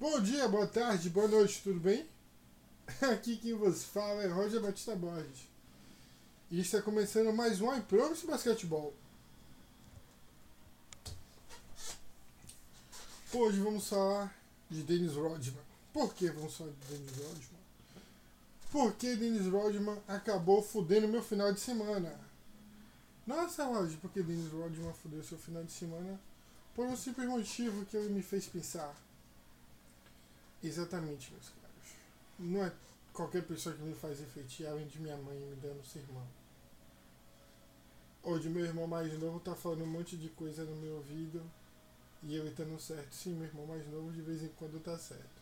Bom dia, boa tarde, boa noite, tudo bem? Aqui quem vos fala é Roger Batista Borges. E está começando mais um iPromise Basquetebol. Hoje vamos falar de Dennis Rodman. Por que vamos falar de Dennis Rodman? Porque Dennis Rodman acabou fudendo meu final de semana. Nossa, Roger, porque Dennis Rodman fudeu seu final de semana? Por um simples motivo que ele me fez pensar. Exatamente, meus caros. Não é qualquer pessoa que me faz refletir, além de minha mãe me dando sermão. Hoje meu irmão mais novo tá falando um monte de coisa no meu ouvido e tá no certo. Sim, meu irmão mais novo de vez em quando tá certo.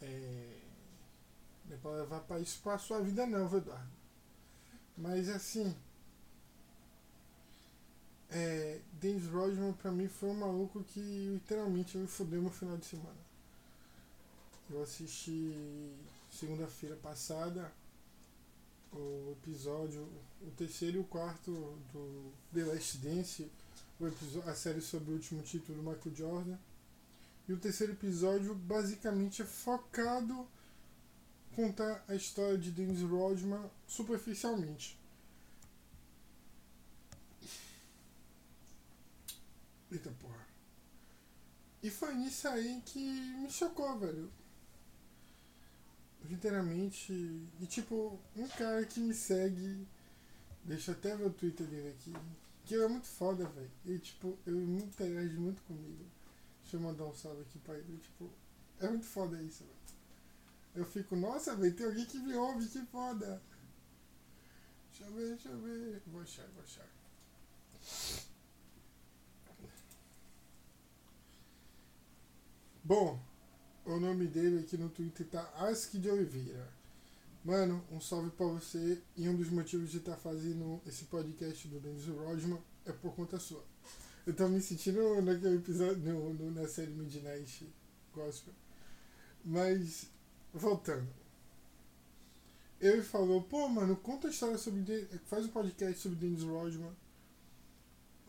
É... Não é pra levar pra isso pra sua vida não, viu, Eduardo? Mas assim. É, Dennis Rodman pra mim foi um maluco que literalmente me fudeu no final de semana. Eu assisti segunda-feira passada o episódio, o terceiro e o quarto do The Last Dance, episódio, a série sobre o último título do Michael Jordan. E o terceiro episódio basicamente é focado contar a história de Dennis Rodman superficialmente. Eita porra. E foi nisso aí que me chocou, velho. Literalmente. E tipo, um cara que me segue. Deixa eu até ver o Twitter dele aqui. Que é muito foda, velho. E tipo, ele interage muito comigo. Deixa eu mandar um salve aqui pra ele. Tipo, é muito foda isso, velho. Eu fico, nossa, velho, tem alguém que me ouve, que foda. Deixa eu ver, deixa eu ver. Vou achar, vou achar. Bom, o nome dele aqui no Twitter tá Ask de Oliveira. Mano, um salve pra você. E um dos motivos de estar tá fazendo esse podcast do Dennis Rodman é por conta sua. Eu tô me sentindo naquele episódio, no, no, na série Midnight Gospel. Mas, voltando. Ele falou, pô, mano, conta a história sobre. Faz um podcast sobre Dennis Rodman.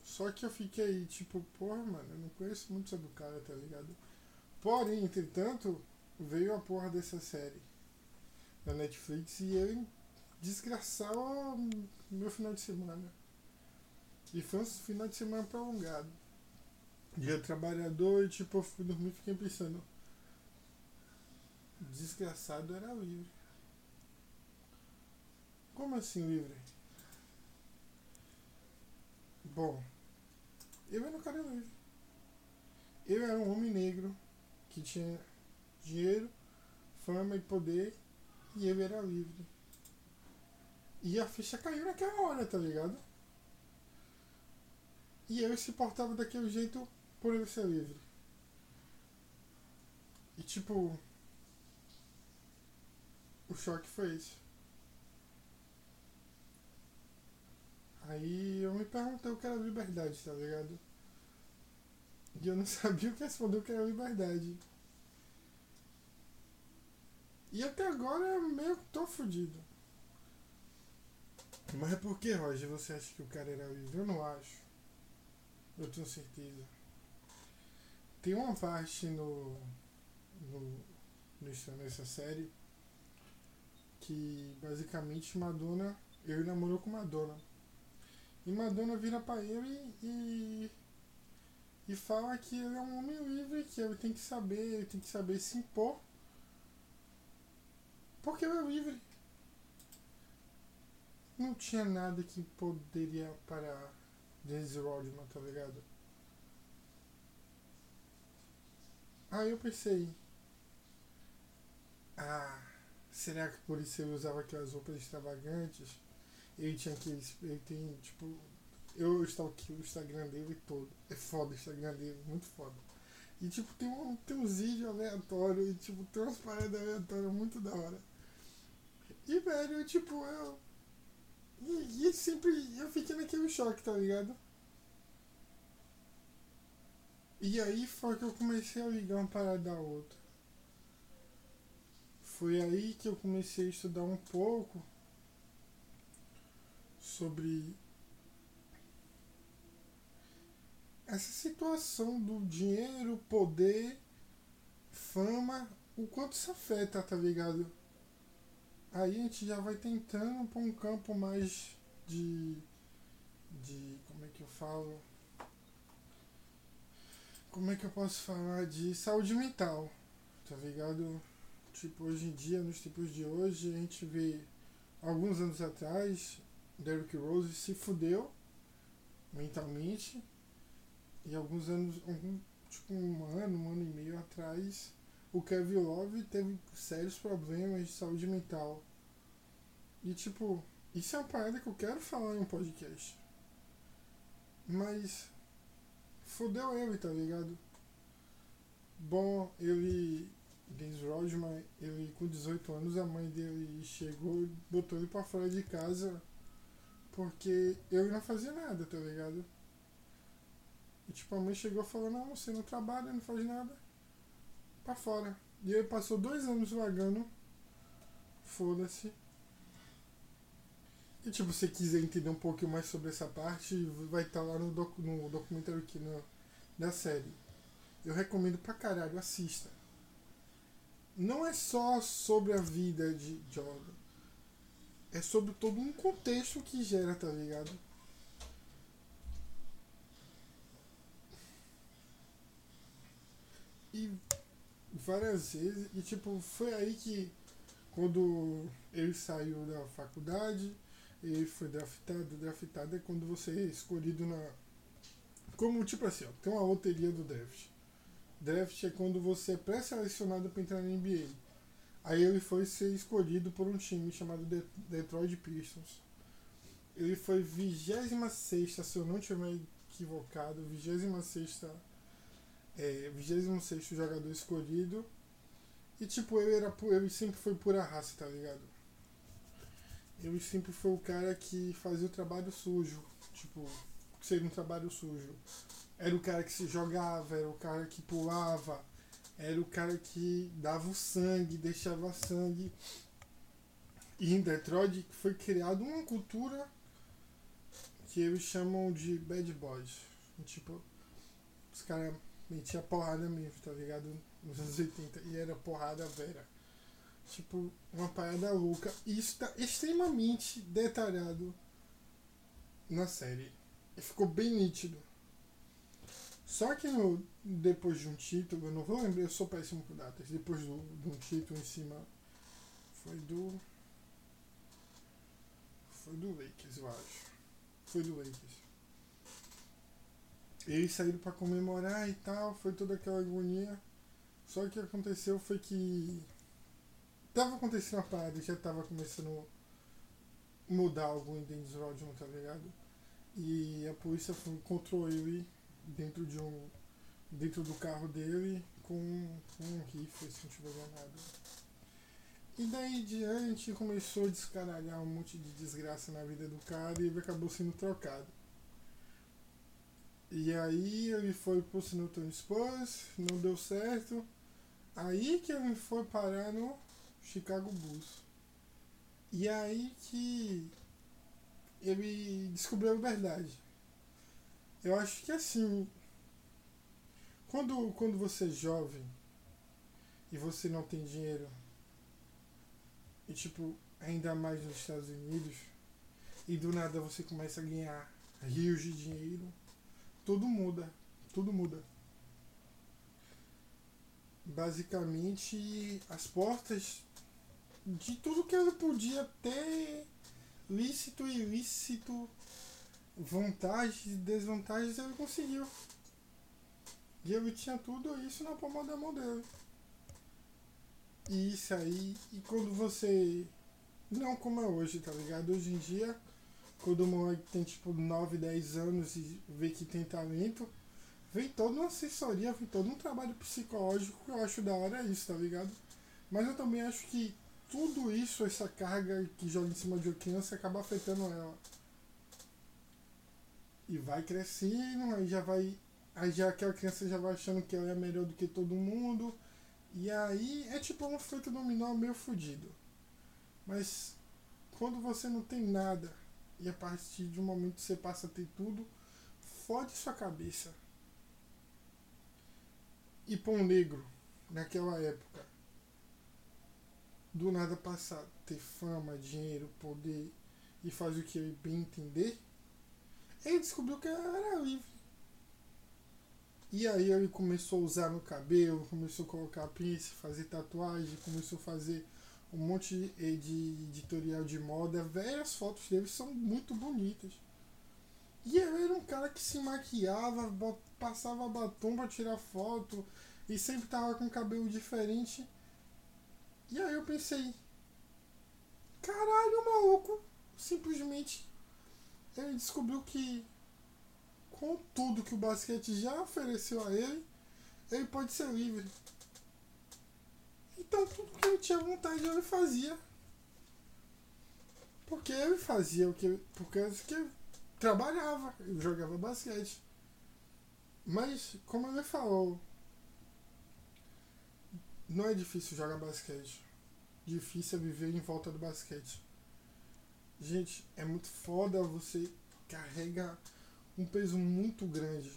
Só que eu fiquei tipo, porra, mano, eu não conheço muito sobre o cara, tá ligado? Porém, entretanto, veio a porra dessa série da Netflix e ele desgraçava meu final de semana. E foi um final de semana prolongado. Dia trabalhador e tipo, eu fui dormir e fiquei pensando. Desgraçado era livre. Como assim livre? Bom, eu era um cara livre. Eu era um homem negro que tinha dinheiro, fama e poder e ele era livre. E a ficha caiu naquela hora, tá ligado? E ele se portava daquele jeito por ele ser livre. E tipo. O choque foi esse. Aí eu me perguntei o que era liberdade, tá ligado? E eu não sabia o que responder o que era liberdade. E até agora eu meio que tô fudido. Mas é por que, Roger, você acha que o cara era livre? Eu não acho. Eu tenho certeza. Tem uma parte no, no, nessa série que basicamente Madonna, ele namorou com Madonna. E Madonna vira pra ele e e fala que ele é um homem livre, que ele tem que saber, ele tem que saber se impor. Porque ele é livre. Não tinha nada que poderia parar Dennis Rodman, tá ligado? Aí eu pensei. Ah, será que por isso ele usava aquelas roupas extravagantes? Ele tinha aqueles. Ele tem, tipo, eu aqui o Instagram dele todo. É foda o Instagram dele, muito foda. E tipo, tem, um, tem uns vídeos aleatórios e tipo, tem umas paradas aleatórias muito da hora. E velho, tipo, eu. E, e sempre eu fiquei naquele choque, tá ligado? E aí foi que eu comecei a ligar uma parada da outra. Foi aí que eu comecei a estudar um pouco sobre essa situação do dinheiro, poder fama, o quanto isso afeta, tá ligado? Aí a gente já vai tentando pra um campo mais de. de. como é que eu falo? Como é que eu posso falar? De saúde mental, tá ligado? Tipo, hoje em dia, nos tempos de hoje, a gente vê alguns anos atrás, Derrick Rose se fudeu mentalmente. E alguns anos, algum, tipo um ano, um ano e meio atrás, o Kevin Love teve sérios problemas de saúde mental. E tipo, isso é uma parada que eu quero falar em um podcast. Mas fodeu ele, tá ligado? Bom, ele. Dennis Rodman, ele com 18 anos, a mãe dele chegou botou ele pra fora de casa porque ele não fazia nada, tá ligado? E tipo, a mãe chegou e falou, não, você não trabalha, não faz nada pra fora. E ele passou dois anos vagando. Foda-se. E tipo, se você quiser entender um pouquinho mais sobre essa parte, vai estar tá lá no, docu no documentário aqui no, da série. Eu recomendo pra caralho, assista. Não é só sobre a vida de Jordan. É sobre todo um contexto que gera, tá ligado? E várias vezes. E tipo, foi aí que quando ele saiu da faculdade, ele foi draftado. Draftado é quando você é escolhido na. Como tipo assim, ó, tem uma loteria do draft. Draft é quando você é pré-selecionado para entrar na NBA. Aí ele foi ser escolhido por um time chamado Detroit Pistons. Ele foi 26, se eu não estiver equivocado, 26 é, 26 jogador escolhido. E tipo, ele, era, ele sempre foi pura raça, tá ligado? Ele sempre foi o cara que fazia o trabalho sujo. Tipo, seria um trabalho sujo. Era o cara que se jogava, era o cara que pulava, era o cara que dava o sangue, deixava sangue. E em Detroit foi criada uma cultura que eles chamam de bad boys. Tipo, os caras metia porrada mesmo, tá ligado? Nos anos 80. E era porrada vera. Tipo, uma parada louca. E isso tá extremamente detalhado na série. E ficou bem nítido. Só que no, depois de um título, eu não vou lembrar, eu sou péssimo com datas. Depois do, de um título em cima. Foi do. Foi do Lakers, eu acho. Foi do Lakers. Eles saíram para comemorar e tal, foi toda aquela agonia. Só que o que aconteceu foi que tava acontecendo a parada, já tava começando a mudar algo em Dennis Rodman, tá ligado? E a polícia encontrou ele dentro de um. dentro do carro dele com, um rifle, se não tiver enganado. E daí diante começou a descaralhar um monte de desgraça na vida do cara e ele acabou sendo trocado. E aí ele foi pro San Spurs, não deu certo. Aí que ele foi parar no Chicago Bulls. E aí que ele descobriu a verdade. Eu acho que assim, quando, quando você é jovem e você não tem dinheiro, e tipo, ainda mais nos Estados Unidos, e do nada você começa a ganhar rios de dinheiro, tudo muda. Tudo muda. Basicamente, as portas de tudo que ele podia ter, lícito e ilícito, vantagens e desvantagens, ele conseguiu. E ele tinha tudo isso na palma da mão dele. E isso aí, e quando você. Não como é hoje, tá ligado? Hoje em dia quando o moleque tem tipo 9, 10 anos e vê que tem talento, vem toda uma assessoria, vem todo um trabalho psicológico que eu acho da hora isso, tá ligado? Mas eu também acho que tudo isso, essa carga que joga em cima de uma criança, acaba afetando ela. E vai crescendo, aí já vai. Aí já aquela criança já vai achando que ela é melhor do que todo mundo. E aí é tipo um efeito dominó meio fodido. Mas quando você não tem nada e a partir de um momento que você passa a ter tudo, fode sua cabeça. E um negro naquela época, do nada passar ter fama, dinheiro, poder e fazer o que ele bem entender, ele descobriu que era livre. E aí ele começou a usar no cabelo, começou a colocar pince, fazer tatuagem, começou a fazer um monte de editorial de moda. Várias fotos dele são muito bonitas. E ele era um cara que se maquiava, passava batom pra tirar foto e sempre tava com cabelo diferente. E aí eu pensei, caralho, maluco simplesmente ele descobriu que com tudo que o basquete já ofereceu a ele, ele pode ser livre. Então tudo que ele tinha vontade ele fazia. Porque ele fazia o que. Porque ele trabalhava, ele jogava basquete. Mas, como ele falou, não é difícil jogar basquete. Difícil é viver em volta do basquete. Gente, é muito foda você carrega um peso muito grande.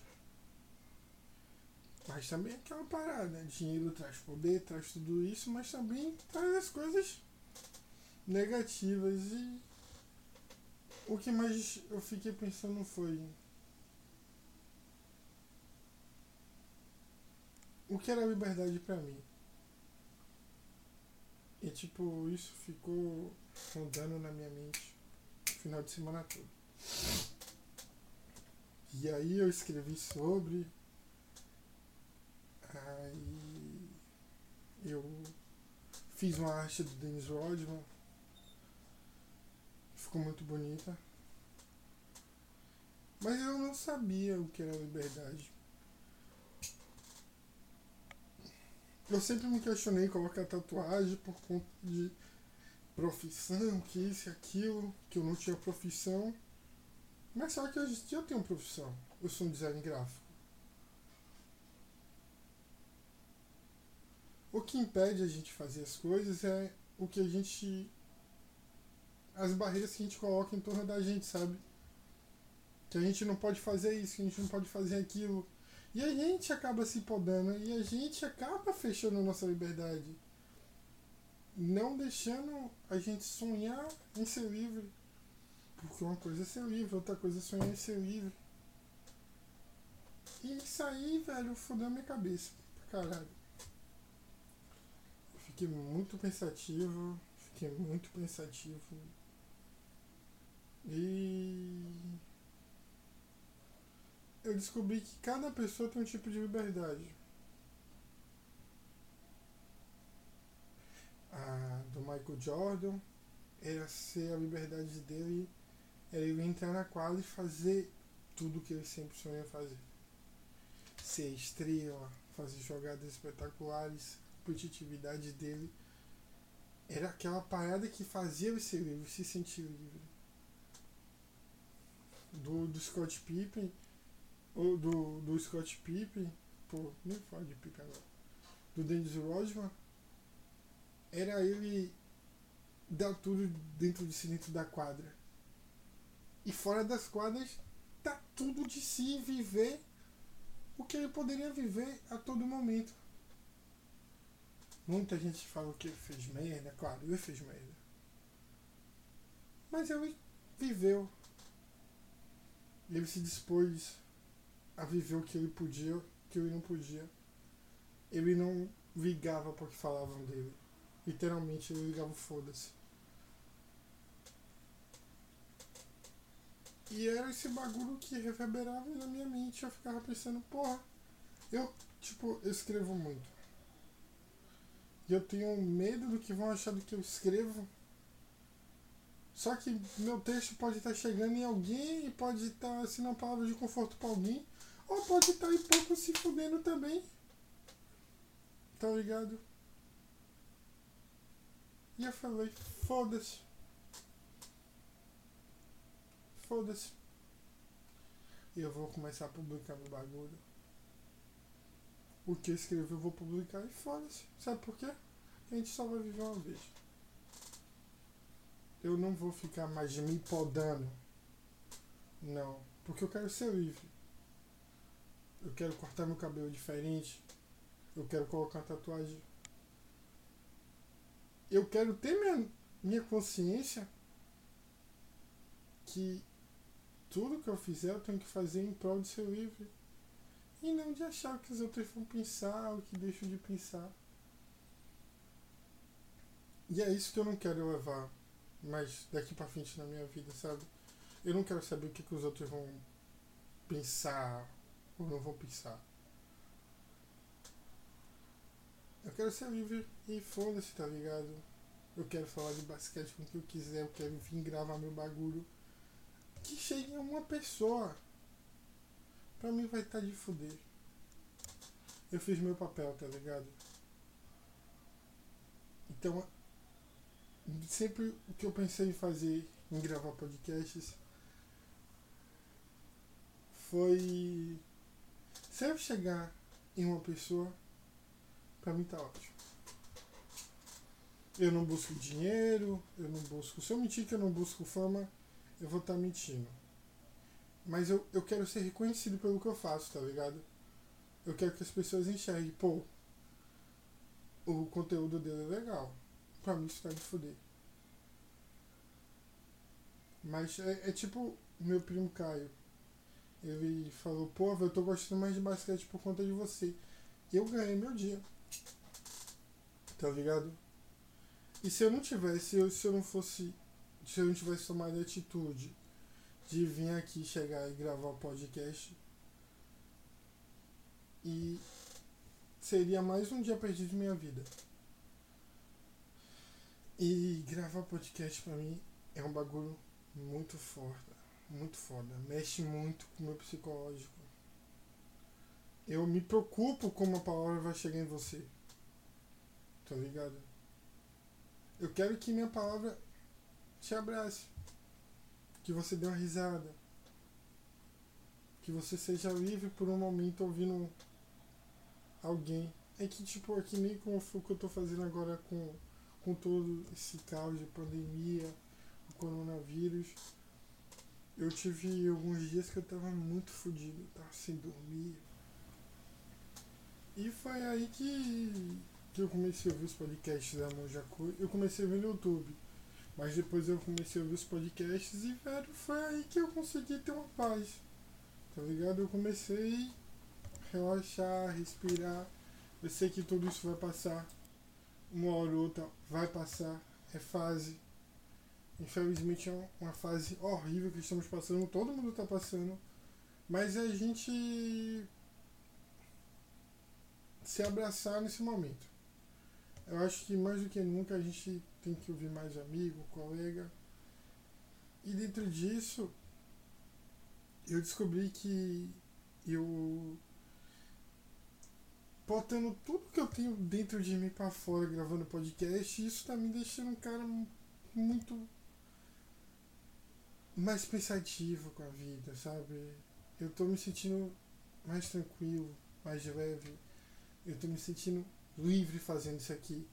Mas também é aquela parada, né? Dinheiro traz poder, traz tudo isso, mas também traz as coisas negativas. E o que mais eu fiquei pensando foi. O que era liberdade para mim? E tipo, isso ficou rondando na minha mente o final de semana todo. E aí eu escrevi sobre. Aí eu fiz uma arte do Dennis Rodman. Ficou muito bonita. Mas eu não sabia o que era liberdade. Eu sempre me questionei colocar tatuagem por conta de profissão, que isso e aquilo, que eu não tinha profissão. Mas só que hoje eu tenho profissão. Eu sou um design gráfico. O que impede a gente fazer as coisas é o que a gente. as barreiras que a gente coloca em torno da gente, sabe? Que a gente não pode fazer isso, que a gente não pode fazer aquilo e a gente acaba se podando e a gente acaba fechando a nossa liberdade. Não deixando a gente sonhar em ser livre. Porque uma coisa é ser livre, outra coisa é sonhar em ser livre. E isso aí, velho, fodeu a minha cabeça. Pra caralho. Fiquei muito pensativo. Fiquei muito pensativo. E eu descobri que cada pessoa tem um tipo de liberdade. A do Michael Jordan era ser a liberdade dele, era ele entrar na quadra e fazer tudo que ele sempre sonha fazer. Ser estrela, fazer jogadas espetaculares, competitividade dele era aquela parada que fazia ser livre, se sentir livre. Do, do Scott Pippen o do, do Scott Pippen, pô, nem falo de Pippen agora, do Dennis Rodman, era ele dar tudo dentro de si, dentro da quadra. E fora das quadras, tá tudo de si viver o que ele poderia viver a todo momento. Muita gente fala que ele fez merda, claro, ele fez merda. Mas ele viveu. Ele se dispôs a viver o que ele podia, o que ele não podia. Ele não ligava porque falavam dele. Literalmente ele ligava foda-se. E era esse bagulho que reverberava na minha mente. Eu ficava pensando, porra, eu, tipo, eu escrevo muito. E eu tenho medo do que vão achar do que eu escrevo. Só que meu texto pode estar chegando em alguém e pode estar assinando uma palavra de conforto para alguém. Ou pode estar em pouco se fudendo também. Tá ligado? E eu falei, foda-se. Foda-se. E eu vou começar a publicar meu bagulho. O que eu escrevi eu vou publicar e foda-se. Sabe por quê? A gente só vai viver uma vez. Eu não vou ficar mais me podando. Não. Porque eu quero ser livre eu quero cortar meu cabelo diferente. Eu quero colocar tatuagem. Eu quero ter minha, minha consciência que tudo que eu fizer eu tenho que fazer em prol de ser livre. E não de achar que os outros vão pensar ou que deixam de pensar. E é isso que eu não quero levar mais daqui pra frente na minha vida, sabe? Eu não quero saber o que, que os outros vão pensar ou não vão pensar. Eu quero ser livre e foda-se, tá ligado? Eu quero falar de basquete com o que eu quiser, eu quero vir gravar meu bagulho. Que chegue uma pessoa. Pra mim vai estar tá de fuder. Eu fiz meu papel, tá ligado? Então, sempre o que eu pensei em fazer em gravar podcasts foi se eu chegar em uma pessoa, pra mim tá ótimo. Eu não busco dinheiro, eu não busco. Se eu mentir que eu não busco fama, eu vou estar tá mentindo. Mas eu, eu quero ser reconhecido pelo que eu faço, tá ligado? Eu quero que as pessoas enxerguem, pô, o conteúdo dele é legal. Pra mim isso tá de foder. Mas é, é tipo meu primo Caio. Ele falou, pô, eu tô gostando mais de basquete por conta de você. Eu ganhei meu dia. Tá ligado? E se eu não tivesse, eu, se eu não fosse. Se eu não tivesse tomado atitude de vir aqui, chegar e gravar o podcast. E seria mais um dia perdido de minha vida. E gravar podcast pra mim é um bagulho muito foda. Muito foda. Mexe muito com o meu psicológico. Eu me preocupo como a palavra vai chegar em você. Tá ligado? Eu quero que minha palavra te abrace. Que você dê uma risada. Que você seja livre por um momento ouvindo alguém. É que tipo, é que nem foi o que eu tô fazendo agora com, com todo esse caos de pandemia coronavírus, eu tive alguns dias que eu tava muito fodido, tava sem dormir. E foi aí que, que eu comecei a ouvir os podcasts da Monjacu. Eu comecei a ver no YouTube. Mas depois eu comecei a ouvir os podcasts e, velho, foi aí que eu consegui ter uma paz. Tá ligado? Eu comecei a relaxar, respirar. Eu sei que tudo isso vai passar. Uma hora ou outra vai passar. É fase. Infelizmente é uma fase horrível que estamos passando, todo mundo está passando. Mas é a gente se abraçar nesse momento. Eu acho que mais do que nunca a gente tem que ouvir mais amigo, colega. E dentro disso, eu descobri que eu botando tudo que eu tenho dentro de mim para fora gravando podcast, isso tá me deixando um cara muito mais pensativo com a vida, sabe? Eu tô me sentindo mais tranquilo, mais leve. Eu tô me sentindo livre fazendo isso aqui.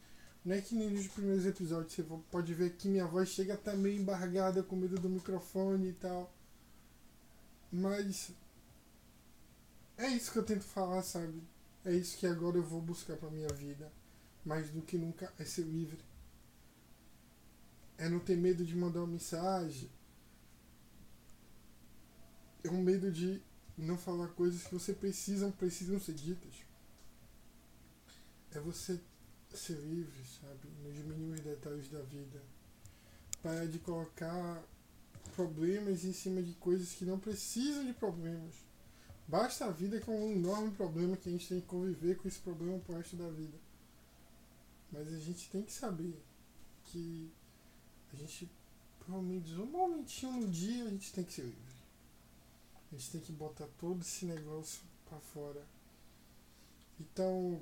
Não é que nem nos primeiros episódios você pode ver que minha voz chega até meio embargada com medo do microfone e tal. Mas é isso que eu tento falar, sabe? É isso que agora eu vou buscar pra minha vida. Mais do que nunca é ser livre. É não ter medo de mandar uma mensagem é um medo de não falar coisas que você precisa, precisam ser ditas. É você ser livre, sabe? Nos mínimos detalhes da vida. Parar de colocar problemas em cima de coisas que não precisam de problemas. Basta a vida que é um enorme problema que a gente tem que conviver com esse problema pro resto da vida. Mas a gente tem que saber que a gente, pelo menos um momentinho no dia, a gente tem que ser livre. A gente tem que botar todo esse negócio para fora. Então,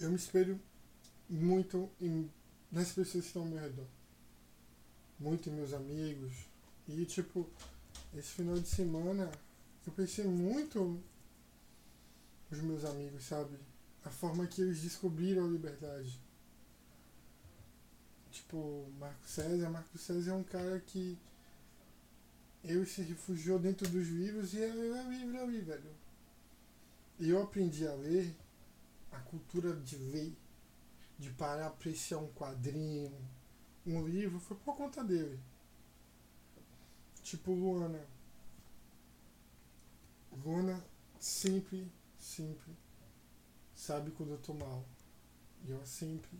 eu me espelho muito em, nas pessoas que estão ao meu redor. Muito em meus amigos. E, tipo, esse final de semana eu pensei muito nos meus amigos, sabe? A forma que eles descobriram a liberdade. Tipo, Marco César. Marco César é um cara que ele se refugiou dentro dos livros e é livre ali, velho. E eu aprendi a ler a cultura de ler, de parar apreciar um quadrinho, um livro, foi por conta dele. Tipo Luana. Luana sempre, sempre sabe quando eu tô mal. E ela sempre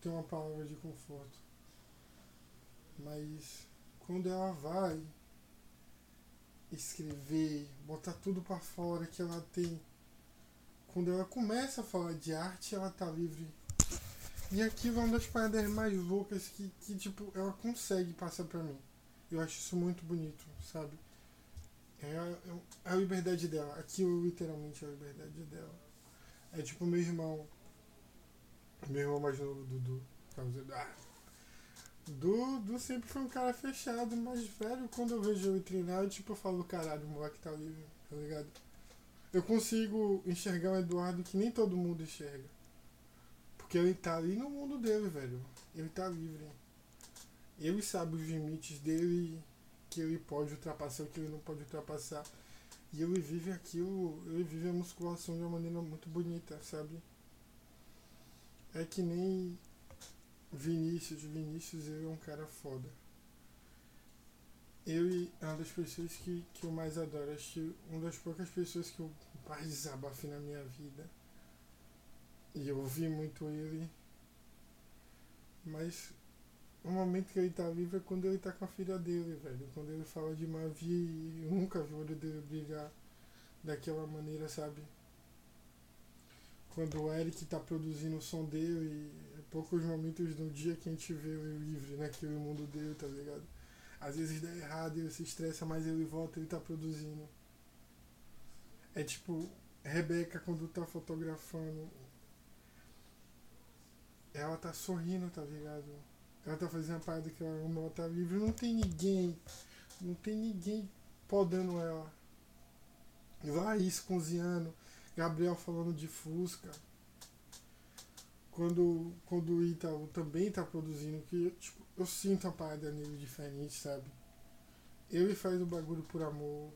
tem uma palavra de conforto. Mas quando ela vai escrever, botar tudo para fora que ela tem, quando ela começa a falar de arte, ela tá livre. E aquilo é uma das paradas mais loucas que, que tipo, ela consegue passar para mim. Eu acho isso muito bonito, sabe? É a, é a liberdade dela. Aquilo literalmente é a liberdade dela. É tipo meu irmão. Meu irmão mais novo, Dudu. Ah, Dudu sempre foi um cara fechado, mas velho, quando eu vejo ele treinar, eu, tipo, eu falo, caralho, o moleque tá livre, tá ligado? Eu consigo enxergar o Eduardo que nem todo mundo enxerga. Porque ele tá ali no mundo dele, velho. Ele tá livre. Ele sabe os limites dele, que ele pode ultrapassar, o que ele não pode ultrapassar. E ele vive aquilo, ele vive a musculação de uma maneira muito bonita, sabe? É que nem Vinícius. Vinícius, ele é um cara foda. Ele é uma das pessoas que, que eu mais adoro. Acho que uma das poucas pessoas que eu mais desabafei na minha vida. E eu ouvi muito ele. Mas o momento que ele tá vivo é quando ele tá com a filha dele, velho. Quando ele fala de Mavi, eu nunca vi o olho dele brilhar daquela maneira, sabe? Quando o Eric tá produzindo o som dele, é poucos momentos do dia que a gente vê ele livre naquele mundo dele, tá ligado? Às vezes dá errado, ele se estressa, mas ele volta, ele tá produzindo. É tipo, Rebeca quando tá fotografando. Ela tá sorrindo, tá ligado? Ela tá fazendo a parada que ela ama, ela tá livre. Não tem ninguém. Não tem ninguém podando ela. Laís cozinhando. Gabriel falando de Fusca. Quando, quando o Ítalo também tá produzindo, que tipo, eu sinto a parada nele diferente, sabe? Ele faz o bagulho por amor.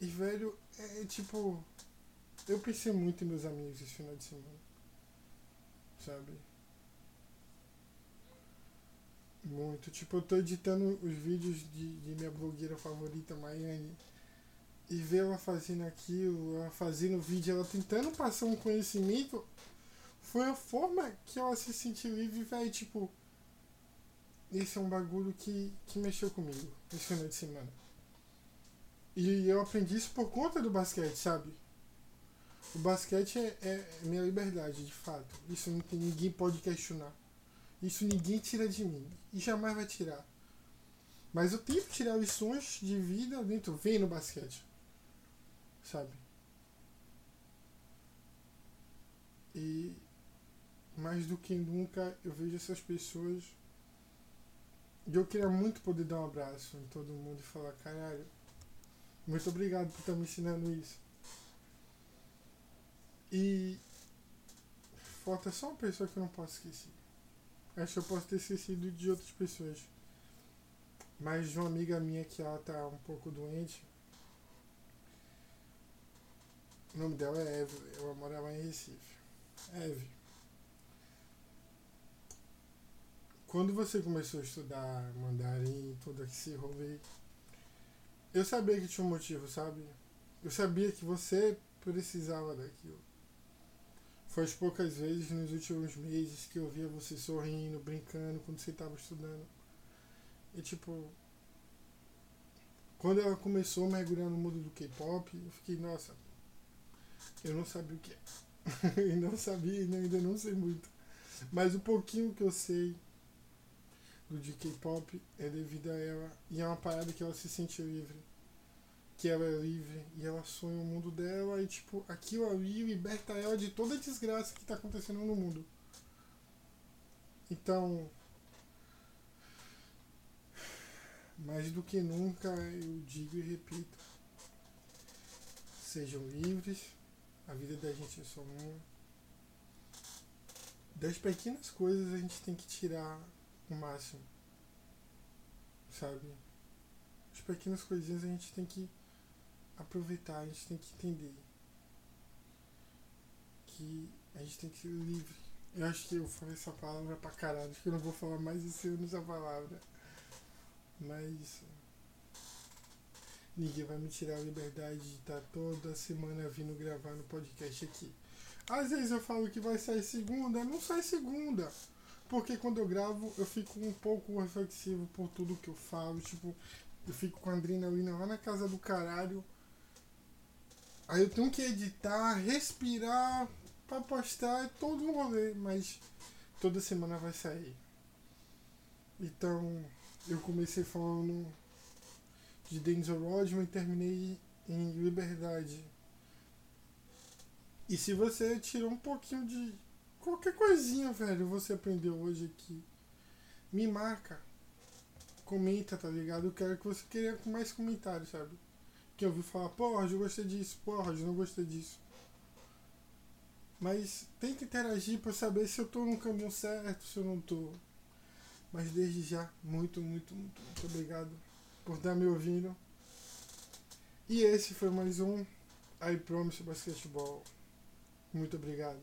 E velho, é tipo. Eu pensei muito em meus amigos esse final de semana. Sabe? Muito. Tipo, eu tô editando os vídeos de, de minha blogueira favorita, Maiane. E ver ela fazendo aquilo, ela fazendo vídeo, ela tentando passar um conhecimento. Foi a forma que ela se sentiu livre, velho. Tipo, esse é um bagulho que, que mexeu comigo esse final de semana. E eu aprendi isso por conta do basquete, sabe? O basquete é, é minha liberdade, de fato. Isso tem, ninguém pode questionar. Isso ninguém tira de mim. E jamais vai tirar. Mas eu tento tirar lições de vida dentro, vem no basquete. Sabe? E mais do que nunca eu vejo essas pessoas. E eu queria muito poder dar um abraço em todo mundo e falar, caralho, muito obrigado por estar me ensinando isso. E falta só uma pessoa que eu não posso esquecer. Acho que eu posso ter esquecido de outras pessoas. Mas de uma amiga minha que ela tá um pouco doente. O nome dela é Eve, ela morava em Recife. Eve. Quando você começou a estudar mandarim, todo esse rolê, eu sabia que tinha um motivo, sabe? Eu sabia que você precisava daquilo. Foi as poucas vezes nos últimos meses que eu via você sorrindo, brincando quando você estava estudando. E tipo. Quando ela começou a mergulhar no mundo do K-pop, eu fiquei, nossa, eu não sabia o que é. eu não sabia, ainda não sei muito. Mas o pouquinho que eu sei do de K-pop é devido a ela. E é uma parada que ela se sente livre que ela é livre e ela sonha o mundo dela e tipo, aquilo ali liberta ela de toda a desgraça que está acontecendo no mundo. Então, mais do que nunca eu digo e repito, sejam livres, a vida da gente é só uma. Das pequenas coisas a gente tem que tirar o máximo. Sabe? As pequenas coisinhas a gente tem que aproveitar, a gente tem que entender. que a gente tem que ser livre. Eu acho que eu falei essa palavra pra caralho, acho que eu não vou falar mais esse ano essa palavra. Mas ninguém vai me tirar a liberdade de estar toda semana vindo gravar no podcast aqui. Às vezes eu falo que vai sair segunda, não sai segunda. Porque quando eu gravo eu fico um pouco reflexivo por tudo que eu falo. Tipo, eu fico com a adrenalina lá na casa do caralho. Aí eu tenho que editar, respirar pra postar é todo um rolê, mas toda semana vai sair. Então eu comecei falando de Denzel Rodman e terminei em Liberdade. E se você tirou um pouquinho de qualquer coisinha, velho, você aprendeu hoje aqui, me marca. Comenta, tá ligado? Eu quero que você queira mais comentários, sabe? Que eu ouvi falar, porra, eu gostei disso, porra, eu não gostei disso. Mas tenta interagir para saber se eu tô no caminho certo, se eu não tô. Mas desde já, muito, muito, muito, muito obrigado por estar me ouvindo. E esse foi mais um I Promise Basketball. Muito obrigado.